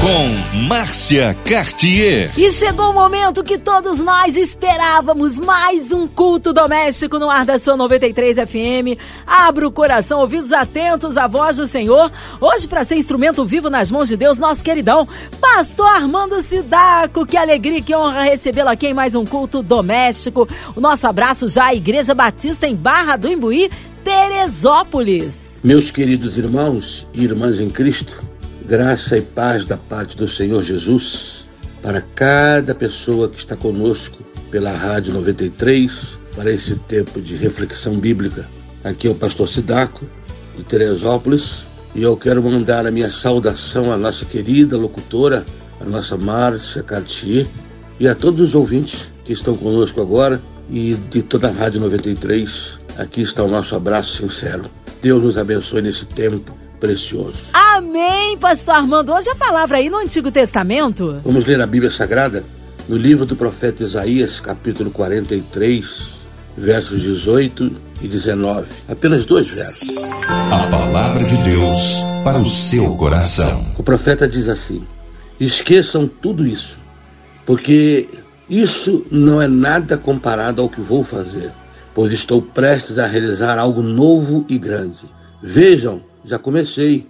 com Márcia Cartier. E chegou o momento que todos nós esperávamos, mais um culto doméstico no ar da São 93 FM. Abra o coração, ouvidos atentos à voz do Senhor. Hoje, para ser instrumento vivo nas mãos de Deus, nosso queridão, Pastor Armando Sidaco. Que alegria, que honra recebê-lo aqui em mais um culto doméstico. O nosso abraço já à Igreja Batista em Barra do Imbuí, Teresópolis. Meus queridos irmãos e irmãs em Cristo, Graça e paz da parte do Senhor Jesus para cada pessoa que está conosco pela Rádio 93 para esse tempo de reflexão bíblica. Aqui é o pastor Sidaco de Teresópolis e eu quero mandar a minha saudação à nossa querida locutora, a nossa Márcia Cartier e a todos os ouvintes que estão conosco agora e de toda a Rádio 93. Aqui está o nosso abraço sincero. Deus nos abençoe nesse tempo precioso. Amém, pastor Armando. Hoje a palavra aí no Antigo Testamento. Vamos ler a Bíblia Sagrada no livro do profeta Isaías, capítulo 43, versos 18 e 19. Apenas dois versos. A palavra de Deus para o seu coração. O profeta diz assim: Esqueçam tudo isso, porque isso não é nada comparado ao que vou fazer, pois estou prestes a realizar algo novo e grande. Vejam, já comecei.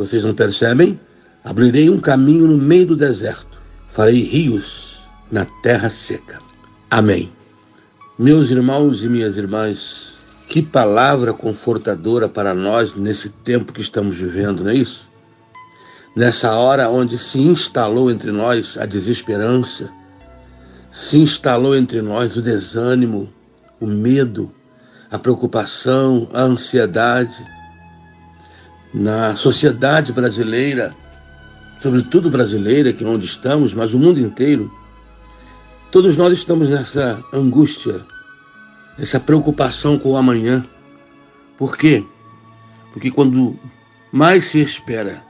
Vocês não percebem? Abrirei um caminho no meio do deserto. Farei rios na terra seca. Amém. Meus irmãos e minhas irmãs, que palavra confortadora para nós nesse tempo que estamos vivendo, não é isso? Nessa hora onde se instalou entre nós a desesperança, se instalou entre nós o desânimo, o medo, a preocupação, a ansiedade na sociedade brasileira, sobretudo brasileira, que é onde estamos, mas o mundo inteiro, todos nós estamos nessa angústia, essa preocupação com o amanhã. Por quê? Porque quando mais se espera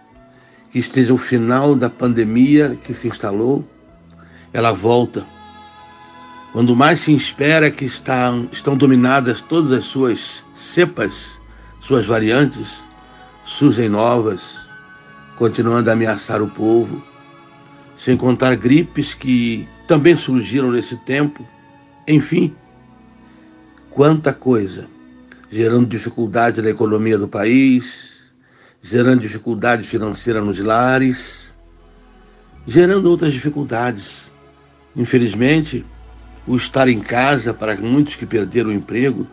que esteja o final da pandemia que se instalou, ela volta. Quando mais se espera que está, estão dominadas todas as suas cepas, suas variantes, surgem novas, continuando a ameaçar o povo, sem contar gripes que também surgiram nesse tempo. Enfim, quanta coisa, gerando dificuldade na economia do país, gerando dificuldade financeira nos lares, gerando outras dificuldades. Infelizmente, o estar em casa para muitos que perderam o emprego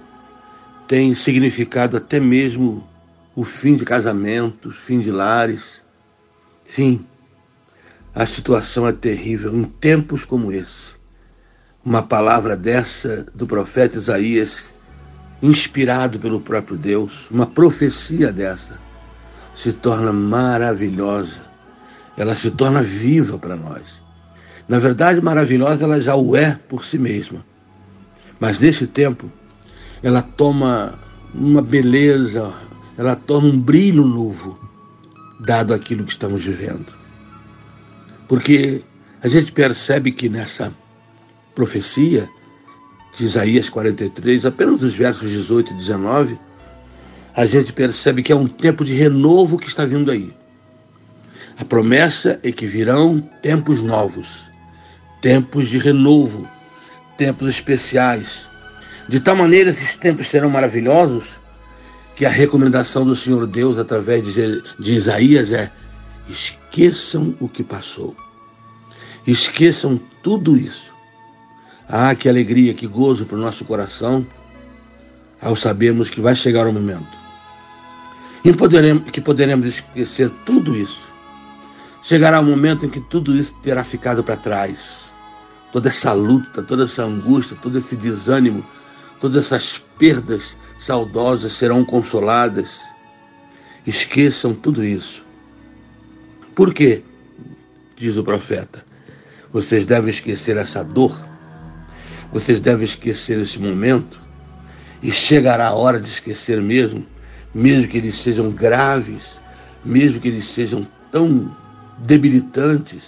tem significado até mesmo o fim de casamentos, fim de lares. Sim, a situação é terrível em tempos como esse. Uma palavra dessa do profeta Isaías, inspirado pelo próprio Deus, uma profecia dessa, se torna maravilhosa. Ela se torna viva para nós. Na verdade, maravilhosa ela já o é por si mesma. Mas nesse tempo, ela toma uma beleza, ela torna um brilho novo, dado aquilo que estamos vivendo. Porque a gente percebe que nessa profecia de Isaías 43, apenas os versos 18 e 19, a gente percebe que é um tempo de renovo que está vindo aí. A promessa é que virão tempos novos, tempos de renovo, tempos especiais. De tal maneira, esses tempos serão maravilhosos que a recomendação do Senhor Deus através de, de Isaías é: esqueçam o que passou. Esqueçam tudo isso. Ah, que alegria, que gozo para o nosso coração ao sabermos que vai chegar o momento e que poderemos esquecer tudo isso. Chegará o momento em que tudo isso terá ficado para trás. Toda essa luta, toda essa angústia, todo esse desânimo, todas essas perdas saudosas serão consoladas. Esqueçam tudo isso. Por quê? Diz o profeta. Vocês devem esquecer essa dor, vocês devem esquecer esse momento, e chegará a hora de esquecer mesmo, mesmo que eles sejam graves, mesmo que eles sejam tão debilitantes.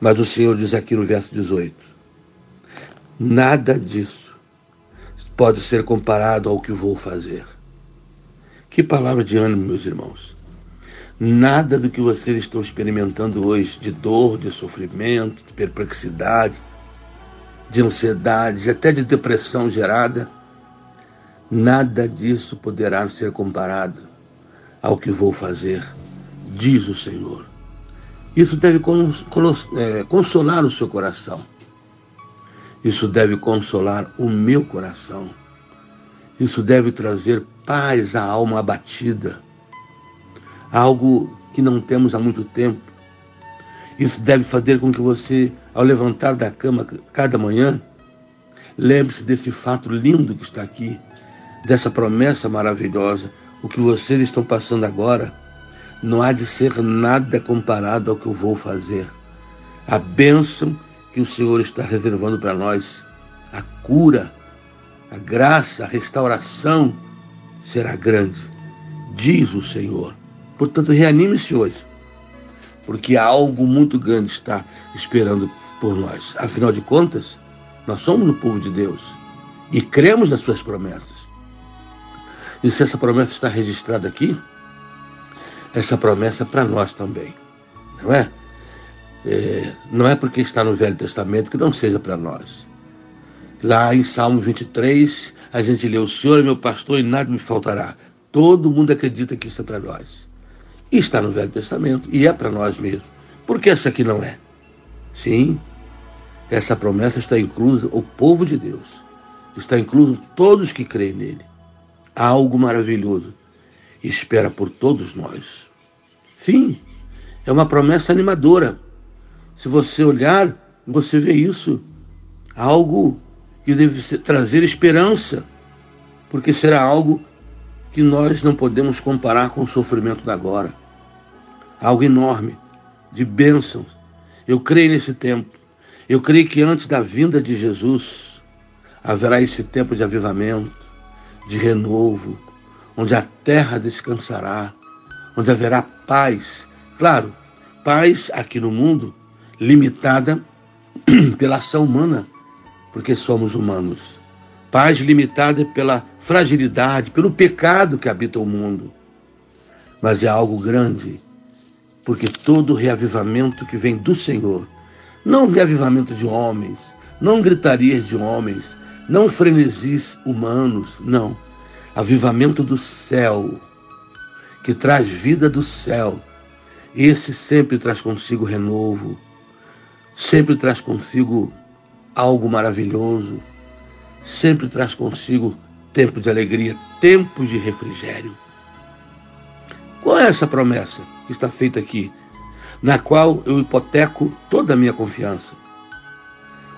Mas o Senhor diz aqui no verso 18: Nada disso pode ser comparado ao que vou fazer. Que palavra de ânimo, meus irmãos. Nada do que vocês estão experimentando hoje de dor, de sofrimento, de perplexidade, de ansiedade, até de depressão gerada, nada disso poderá ser comparado ao que vou fazer, diz o Senhor. Isso deve é, consolar o seu coração. Isso deve consolar o meu coração. Isso deve trazer paz à alma abatida algo que não temos há muito tempo. Isso deve fazer com que você, ao levantar da cama cada manhã, lembre-se desse fato lindo que está aqui, dessa promessa maravilhosa. O que vocês estão passando agora não há de ser nada comparado ao que eu vou fazer. A bênção que o Senhor está reservando para nós, a cura, a graça, a restauração será grande, diz o Senhor. Portanto, reanime-se hoje, porque algo muito grande está esperando por nós. Afinal de contas, nós somos o povo de Deus e cremos nas suas promessas. E se essa promessa está registrada aqui, essa promessa é para nós também, não é? É? Não é porque está no Velho Testamento que não seja para nós. Lá em Salmo 23, a gente lê: O Senhor é meu pastor e nada me faltará. Todo mundo acredita que isso é para nós. E está no Velho Testamento, e é para nós mesmos. Por que essa aqui não é? Sim, essa promessa está inclusa o povo de Deus. Está incluso todos que creem nele. Há algo maravilhoso espera por todos nós. Sim, é uma promessa animadora. Se você olhar, você vê isso. Algo que deve trazer esperança, porque será algo que nós não podemos comparar com o sofrimento da agora. Algo enorme, de bênçãos. Eu creio nesse tempo. Eu creio que antes da vinda de Jesus haverá esse tempo de avivamento, de renovo, onde a terra descansará, onde haverá paz. Claro, paz aqui no mundo limitada pela ação humana, porque somos humanos paz limitada pela fragilidade, pelo pecado que habita o mundo. Mas é algo grande, porque todo reavivamento que vem do Senhor, não reavivamento de homens, não gritarias de homens, não frenesis humanos, não. Avivamento do céu, que traz vida do céu. Esse sempre traz consigo renovo, sempre traz consigo algo maravilhoso sempre traz consigo tempo de alegria, tempos de refrigério. Qual é essa promessa que está feita aqui, na qual eu hipoteco toda a minha confiança?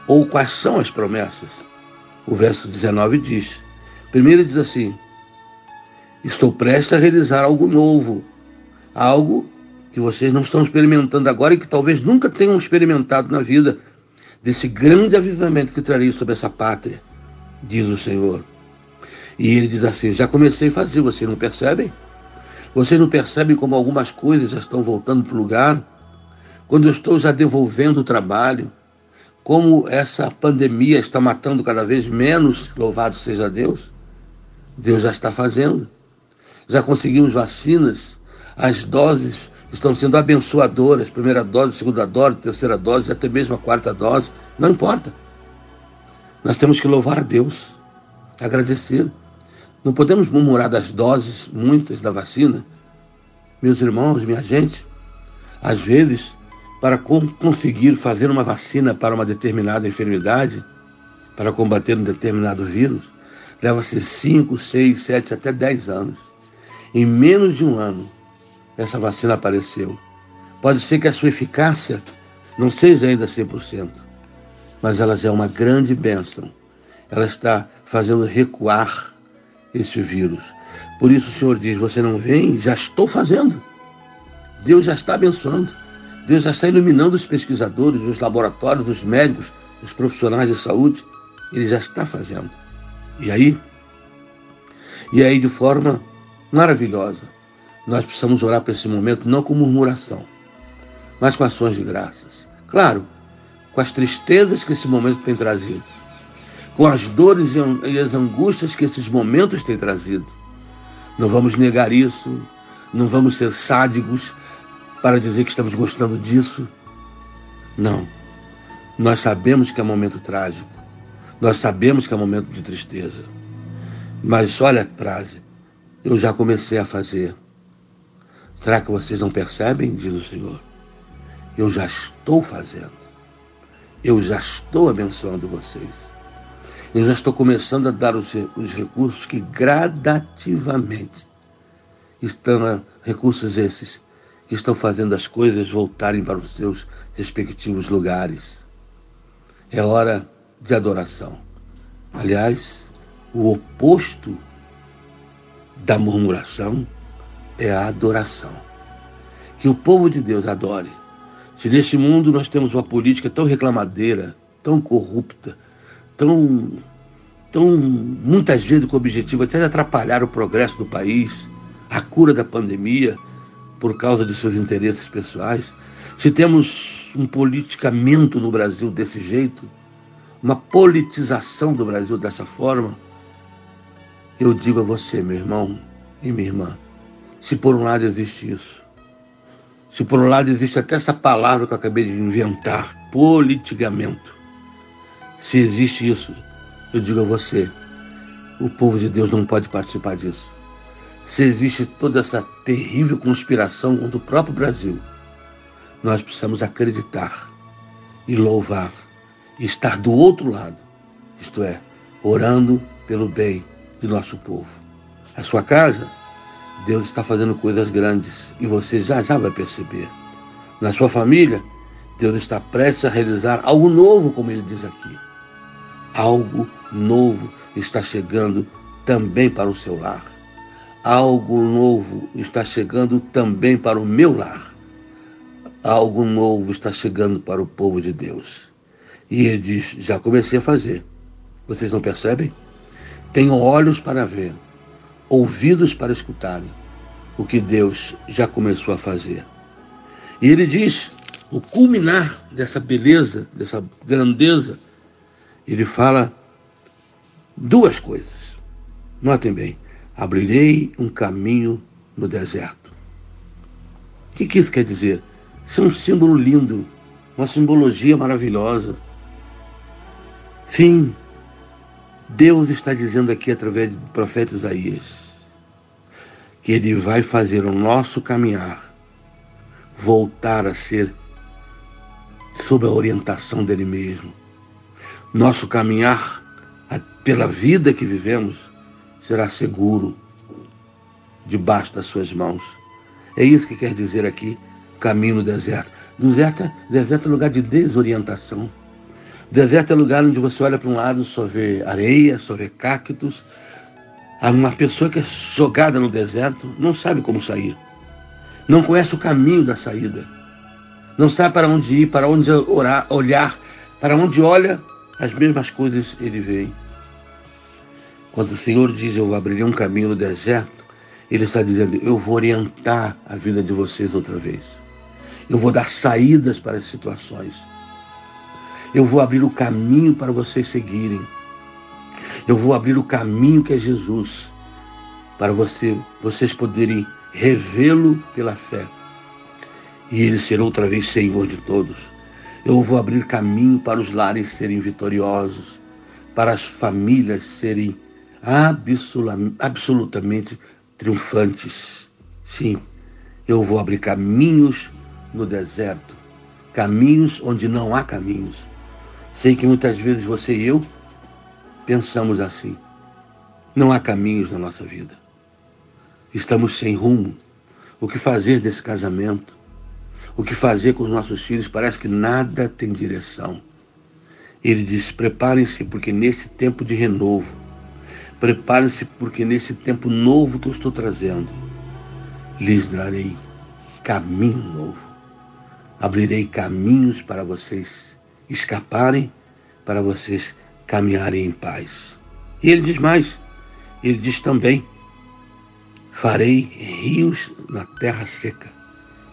Ou quais são as promessas? O verso 19 diz: primeiro diz assim: Estou prestes a realizar algo novo, algo que vocês não estão experimentando agora e que talvez nunca tenham experimentado na vida, desse grande avivamento que traria sobre essa pátria diz o Senhor. E ele diz assim: Já comecei a fazer, vocês não percebem? Vocês não percebem como algumas coisas já estão voltando para o lugar? Quando eu estou já devolvendo o trabalho, como essa pandemia está matando cada vez menos, louvado seja Deus, Deus já está fazendo. Já conseguimos vacinas, as doses estão sendo abençoadoras, primeira dose, segunda dose, terceira dose, até mesmo a quarta dose, não importa. Nós temos que louvar a Deus, agradecer. Não podemos murmurar das doses, muitas da vacina. Meus irmãos, minha gente, às vezes, para conseguir fazer uma vacina para uma determinada enfermidade, para combater um determinado vírus, leva-se 5, 6, 7, até 10 anos. Em menos de um ano, essa vacina apareceu. Pode ser que a sua eficácia não seja ainda 100%, mas ela é uma grande bênção. Ela está fazendo recuar esse vírus. Por isso o Senhor diz: Você não vem? Já estou fazendo. Deus já está abençoando. Deus já está iluminando os pesquisadores, os laboratórios, os médicos, os profissionais de saúde. Ele já está fazendo. E aí? E aí, de forma maravilhosa, nós precisamos orar para esse momento não com murmuração, mas com ações de graças. Claro, com as tristezas que esse momento tem trazido. com as dores e as angústias que esses momentos têm trazido. Não vamos negar isso, não vamos ser sádicos para dizer que estamos gostando disso. Não. Nós sabemos que é momento trágico. Nós sabemos que é momento de tristeza. Mas olha a frase. Eu já comecei a fazer. Será que vocês não percebem? Diz o Senhor. Eu já estou fazendo. Eu já estou abençoando vocês. Eu já estou começando a dar os, os recursos que gradativamente estão recursos esses que estão fazendo as coisas voltarem para os seus respectivos lugares. É hora de adoração. Aliás, o oposto da murmuração é a adoração. Que o povo de Deus adore. Se neste mundo nós temos uma política tão reclamadeira, tão corrupta, tão, tão muitas vezes com o objetivo até de atrapalhar o progresso do país, a cura da pandemia por causa de seus interesses pessoais. Se temos um politicamento no Brasil desse jeito, uma politização do Brasil dessa forma, eu digo a você, meu irmão e minha irmã, se por um lado existe isso, se por um lado existe até essa palavra que eu acabei de inventar, politicamento, se existe isso, eu digo a você, o povo de Deus não pode participar disso. Se existe toda essa terrível conspiração contra o próprio Brasil, nós precisamos acreditar e louvar, e estar do outro lado, isto é, orando pelo bem de nosso povo. A sua casa, Deus está fazendo coisas grandes e você já já vai perceber. Na sua família, Deus está prestes a realizar algo novo, como ele diz aqui. Algo novo está chegando também para o seu lar. Algo novo está chegando também para o meu lar. Algo novo está chegando para o povo de Deus. E ele diz: Já comecei a fazer. Vocês não percebem? Tenho olhos para ver, ouvidos para escutarem o que Deus já começou a fazer. E ele diz: o culminar dessa beleza, dessa grandeza, ele fala duas coisas. Notem bem: abrirei um caminho no deserto. O que, que isso quer dizer? Isso é um símbolo lindo, uma simbologia maravilhosa. Sim, Deus está dizendo aqui através do profeta Isaías que ele vai fazer o nosso caminhar voltar a ser sob a orientação dele mesmo. Nosso caminhar pela vida que vivemos será seguro debaixo das suas mãos. É isso que quer dizer aqui, caminho no deserto. Deserto, deserto é lugar de desorientação. Deserto é lugar onde você olha para um lado só vê areia, só vê cactos. Uma pessoa que é jogada no deserto não sabe como sair. Não conhece o caminho da saída. Não sabe para onde ir, para onde orar, olhar. Para onde olha, as mesmas coisas ele vê. Quando o Senhor diz eu abrirei um caminho no deserto, ele está dizendo eu vou orientar a vida de vocês outra vez. Eu vou dar saídas para as situações. Eu vou abrir o caminho para vocês seguirem. Eu vou abrir o caminho que é Jesus, para você, vocês poderem revê-lo pela fé. E ele ser outra vez Senhor de todos. Eu vou abrir caminho para os lares serem vitoriosos, para as famílias serem absolutamente triunfantes. Sim, eu vou abrir caminhos no deserto, caminhos onde não há caminhos Sei que muitas vezes você e eu pensamos assim. Não há caminhos na nossa vida. Estamos sem rumo. O que fazer desse casamento? O que fazer com os nossos filhos? Parece que nada tem direção. Ele diz: preparem-se, porque nesse tempo de renovo, preparem-se, porque nesse tempo novo que eu estou trazendo, lhes darei caminho novo. Abrirei caminhos para vocês escaparem para vocês caminharem em paz. E ele diz mais: ele diz também: farei rios na terra seca.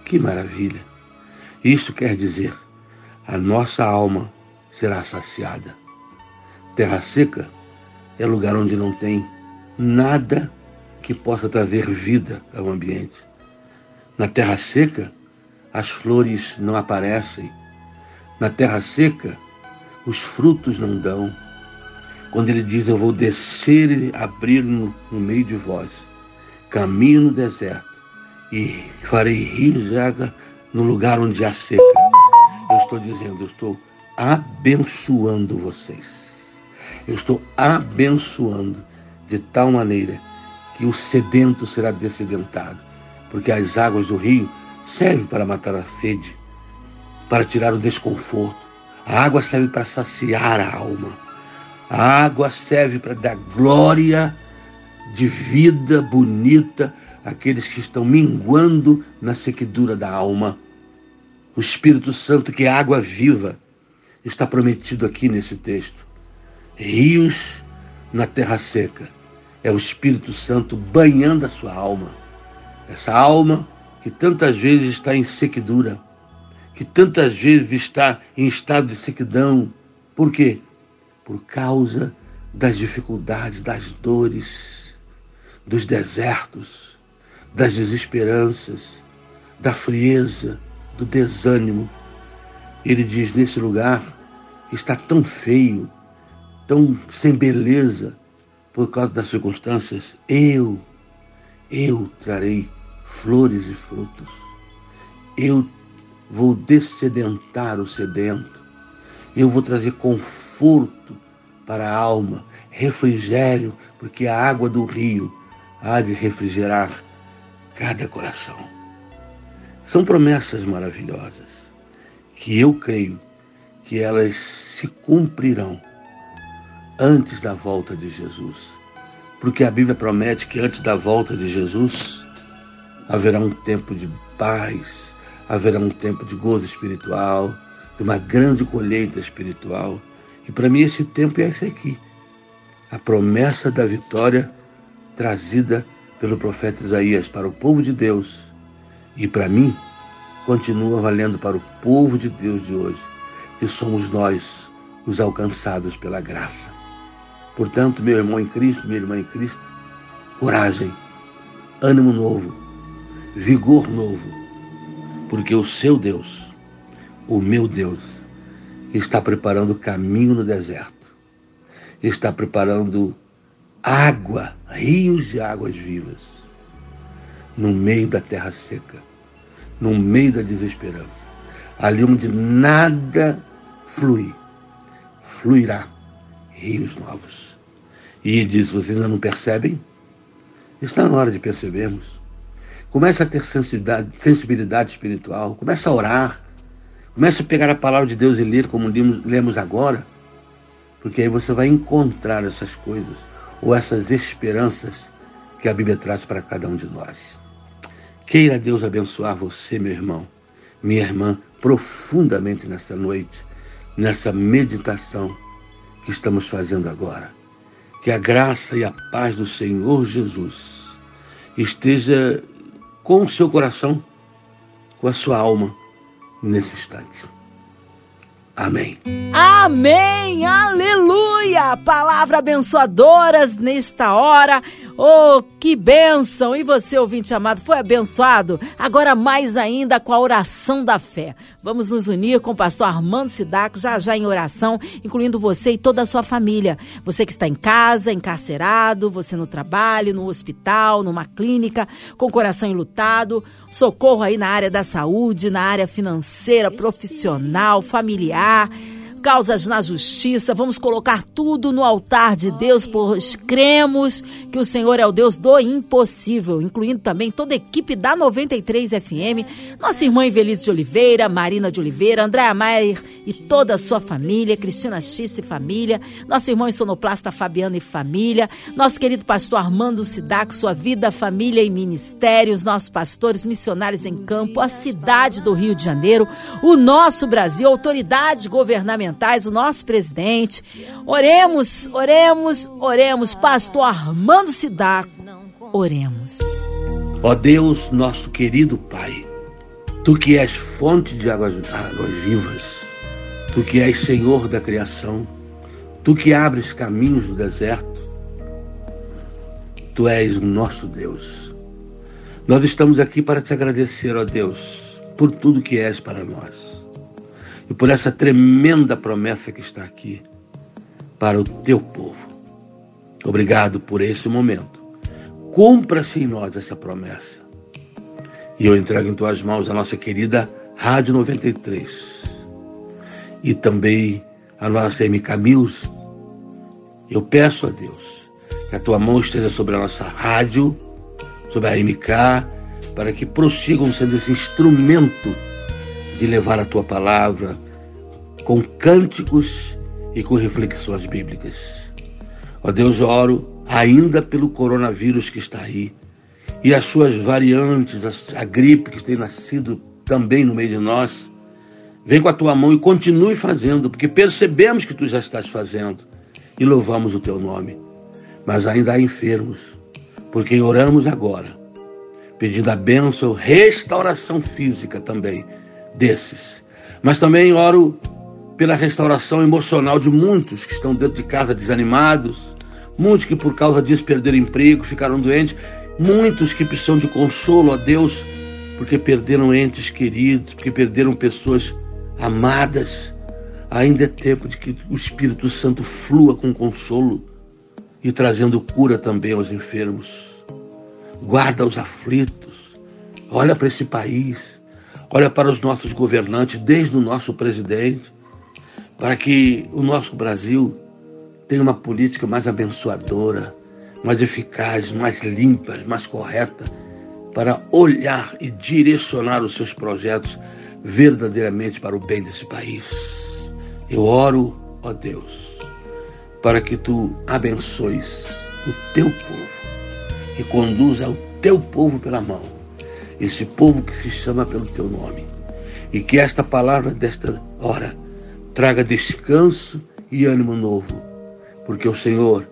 Que maravilha! Isso quer dizer, a nossa alma será saciada. terra seca é lugar onde não tem nada que possa trazer vida ao ambiente. Na terra seca, as flores não aparecem. Na terra seca, os frutos não dão. Quando ele diz: Eu vou descer e abrir no, no meio de vós, caminho no deserto, e farei rios de água no lugar onde há seca. Eu estou dizendo, eu estou abençoando vocês. Eu estou abençoando de tal maneira que o sedento será descedentado, porque as águas do rio servem para matar a sede, para tirar o desconforto. A água serve para saciar a alma. A água serve para dar glória de vida bonita àqueles que estão minguando na sequidura da alma. O Espírito Santo, que é água viva, está prometido aqui nesse texto. Rios na terra seca é o Espírito Santo banhando a sua alma. Essa alma que tantas vezes está em sequidura, que tantas vezes está em estado de sequidão. Por quê? Por causa das dificuldades, das dores, dos desertos, das desesperanças, da frieza, do desânimo. Ele diz: nesse lugar está tão feio, tão sem beleza, por causa das circunstâncias, eu, eu trarei flores e frutos. Eu vou descedentar o sedento. Eu vou trazer conforto para a alma, refrigério, porque a água do rio há de refrigerar cada coração. São promessas maravilhosas que eu creio que elas se cumprirão antes da volta de Jesus. Porque a Bíblia promete que antes da volta de Jesus haverá um tempo de paz, haverá um tempo de gozo espiritual, de uma grande colheita espiritual. E para mim esse tempo é esse aqui. A promessa da vitória trazida pelo profeta Isaías para o povo de Deus. E para mim, continua valendo para o povo de Deus de hoje, que somos nós os alcançados pela graça. Portanto, meu irmão em Cristo, minha irmã em Cristo, coragem, ânimo novo, vigor novo, porque o seu Deus, o meu Deus, está preparando caminho no deserto, está preparando água, rios de águas vivas, no meio da terra seca, no meio da desesperança, ali onde nada flui, fluirá rios novos. E diz: Vocês ainda não percebem? Está na hora de percebermos. Comece a ter sensibilidade, sensibilidade espiritual, comece a orar, comece a pegar a palavra de Deus e ler como lemos agora, porque aí você vai encontrar essas coisas ou essas esperanças que a Bíblia traz para cada um de nós. Queira Deus abençoar você, meu irmão, minha irmã, profundamente nessa noite, nessa meditação que estamos fazendo agora. Que a graça e a paz do Senhor Jesus esteja com o seu coração, com a sua alma nesse instante. Amém. Amém! Aleluia! Palavra abençoadoras nesta hora. Oh, que bênção! E você, ouvinte amado, foi abençoado? Agora mais ainda com a oração da fé. Vamos nos unir com o pastor Armando Sidaco, já já em oração, incluindo você e toda a sua família. Você que está em casa, encarcerado, você no trabalho, no hospital, numa clínica, com o coração enlutado, socorro aí na área da saúde, na área financeira, profissional, familiar lugar causas na justiça. Vamos colocar tudo no altar de Deus, pois cremos que o Senhor é o Deus do impossível, incluindo também toda a equipe da 93 FM, nossa irmã Invelise de Oliveira, Marina de Oliveira, Andréa Maier e toda a sua família, Cristina X e família, nosso irmão sonoplasta Fabiano e família, nosso querido pastor Armando Sidac, sua vida, família e ministérios, nossos pastores missionários em campo, a cidade do Rio de Janeiro, o nosso Brasil, autoridades governamentais o nosso presidente. Oremos, oremos, oremos. Pastor Armando Sidaco, oremos. Ó Deus, nosso querido Pai, Tu que és fonte de águas, águas vivas, Tu que és Senhor da criação, Tu que abres caminhos no deserto, Tu és o nosso Deus. Nós estamos aqui para te agradecer, ó Deus, por tudo que és para nós e por essa tremenda promessa que está aqui para o teu povo. Obrigado por esse momento. Cumpra-se em nós essa promessa. E eu entrego em tuas mãos a nossa querida Rádio 93 e também a nossa MK Music. Eu peço a Deus que a tua mão esteja sobre a nossa rádio, sobre a MK, para que prossigam sendo esse instrumento de levar a tua palavra com cânticos e com reflexões bíblicas. Ó Deus, eu oro ainda pelo coronavírus que está aí e as suas variantes, a, gripe que tem nascido também no meio de nós. Vem com a tua mão e continue fazendo, porque percebemos que tu já estás fazendo e louvamos o teu nome. Mas ainda há enfermos, porque oramos agora, pedindo a bênção, restauração física também desses. Mas também oro pela restauração emocional de muitos que estão dentro de casa desanimados, muitos que por causa disso perderam emprego, ficaram doentes, muitos que precisam de consolo a Deus porque perderam entes queridos, porque perderam pessoas amadas. Ainda é tempo de que o Espírito Santo flua com consolo e trazendo cura também aos enfermos. Guarda os aflitos. Olha para esse país. Olha para os nossos governantes, desde o nosso presidente, para que o nosso Brasil tenha uma política mais abençoadora, mais eficaz, mais limpa, mais correta, para olhar e direcionar os seus projetos verdadeiramente para o bem desse país. Eu oro, ó Deus, para que tu abençoes o teu povo e conduza o teu povo pela mão, esse povo que se chama pelo teu nome, e que esta palavra desta hora traga descanso e ânimo novo, porque o Senhor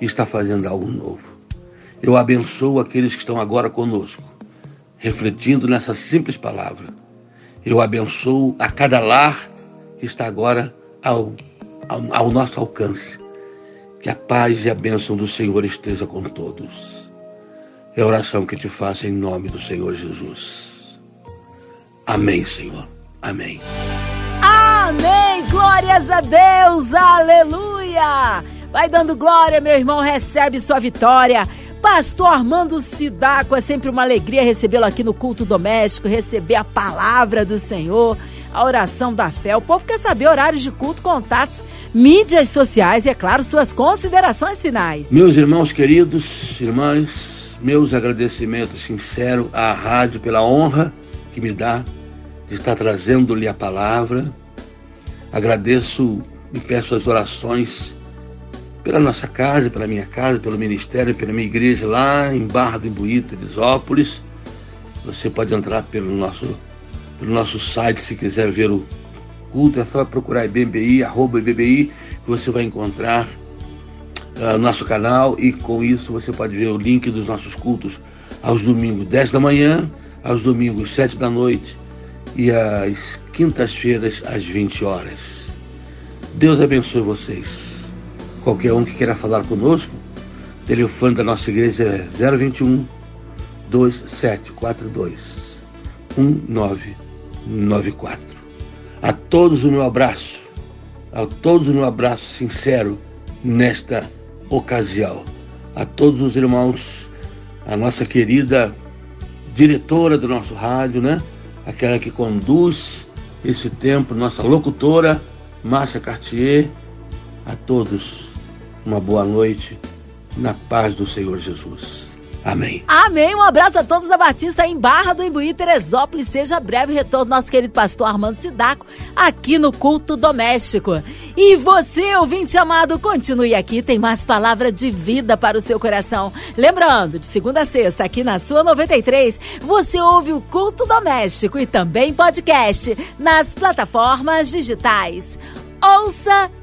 está fazendo algo novo. Eu abençoo aqueles que estão agora conosco, refletindo nessa simples palavra. Eu abençoo a cada lar que está agora ao, ao, ao nosso alcance. Que a paz e a bênção do Senhor esteja com todos. É a oração que te faço em nome do Senhor Jesus. Amém, Senhor. Amém. Amém. Glórias a Deus. Aleluia. Vai dando glória, meu irmão, recebe sua vitória. Pastor Armando Sidaco, é sempre uma alegria recebê-lo aqui no culto doméstico, receber a palavra do Senhor, a oração da fé. O povo quer saber horários de culto, contatos, mídias sociais e, é claro, suas considerações finais. Meus irmãos queridos, irmãs, meus agradecimentos sinceros à rádio pela honra que me dá de estar trazendo-lhe a palavra. Agradeço e peço as orações pela nossa casa, pela minha casa, pelo ministério, pela minha igreja lá em Barra do Imbuí, Teresópolis. Você pode entrar pelo nosso, pelo nosso site se quiser ver o culto, é só procurar IBBI, arroba IBBI, que você vai encontrar uh, nosso canal e com isso você pode ver o link dos nossos cultos aos domingos 10 da manhã, aos domingos 7 da noite e às quintas-feiras às 20 horas. Deus abençoe vocês. Qualquer um que queira falar conosco, o telefone da nossa igreja é 021 2742 1994. A todos o meu abraço, a todos o meu abraço sincero nesta ocasião. A todos os irmãos, a nossa querida diretora do nosso rádio, né? Aquela que conduz esse tempo, nossa locutora, Márcia Cartier, a todos uma boa noite na paz do Senhor Jesus. Amém. Amém. Um abraço a todos da Batista em Barra do Imbuí, Teresópolis. Seja breve retorno nosso querido pastor Armando Sidaco aqui no Culto Doméstico. E você, ouvinte amado, continue aqui, tem mais palavra de vida para o seu coração. Lembrando, de segunda a sexta, aqui na sua 93, você ouve o Culto Doméstico e também podcast nas plataformas digitais. Ouça